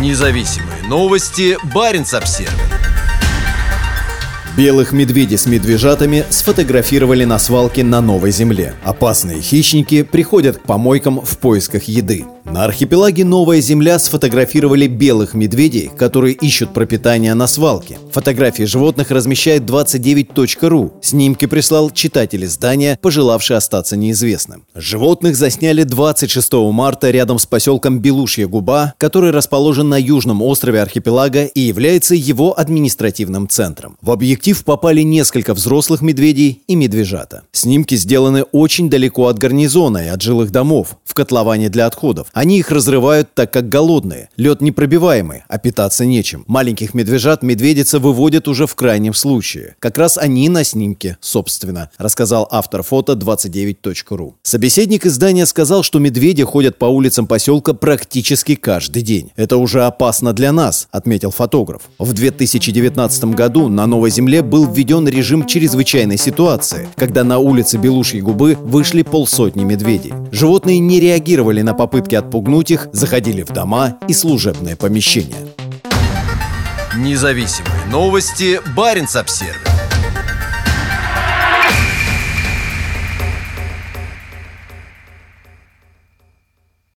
Независимые новости. Барин обсерва Белых медведей с медвежатами сфотографировали на свалке на Новой Земле. Опасные хищники приходят к помойкам в поисках еды. На архипелаге Новая Земля сфотографировали белых медведей, которые ищут пропитание на свалке. Фотографии животных размещает 29.ru. Снимки прислал читатель издания, пожелавший остаться неизвестным. Животных засняли 26 марта рядом с поселком Белушья Губа, который расположен на южном острове архипелага и является его административным центром. В объектив попали несколько взрослых медведей и медвежата. Снимки сделаны очень далеко от гарнизона и от жилых домов, в котловане для отходов. Они их разрывают, так как голодные. Лед непробиваемый, а питаться нечем. Маленьких медвежат медведица выводит уже в крайнем случае. Как раз они на снимке, собственно, рассказал автор фото 29.ru. Собеседник издания сказал, что медведи ходят по улицам поселка практически каждый день. Это уже опасно для нас, отметил фотограф. В 2019 году на Новой Земле был введен режим чрезвычайной ситуации, когда на улице Белушьей губы вышли полсотни медведей. Животные не реагировали на попытки отпугнуть их, заходили в дома и служебные помещения. Независимые новости. Барин обсервис